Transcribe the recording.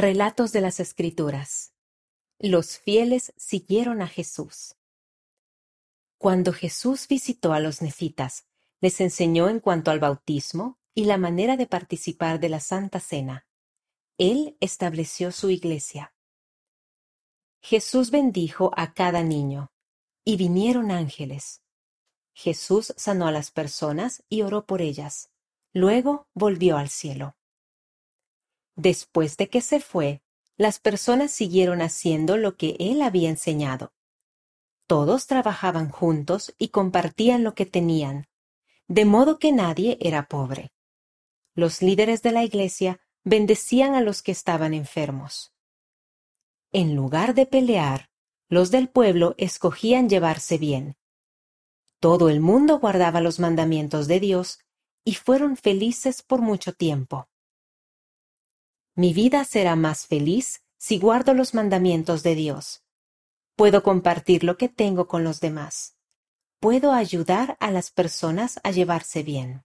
Relatos de las Escrituras Los fieles siguieron a Jesús. Cuando Jesús visitó a los nefitas, les enseñó en cuanto al bautismo y la manera de participar de la Santa Cena. Él estableció su iglesia. Jesús bendijo a cada niño, y vinieron ángeles. Jesús sanó a las personas y oró por ellas. Luego volvió al cielo. Después de que se fue, las personas siguieron haciendo lo que él había enseñado. Todos trabajaban juntos y compartían lo que tenían, de modo que nadie era pobre. Los líderes de la iglesia bendecían a los que estaban enfermos. En lugar de pelear, los del pueblo escogían llevarse bien. Todo el mundo guardaba los mandamientos de Dios y fueron felices por mucho tiempo. Mi vida será más feliz si guardo los mandamientos de Dios. Puedo compartir lo que tengo con los demás. Puedo ayudar a las personas a llevarse bien.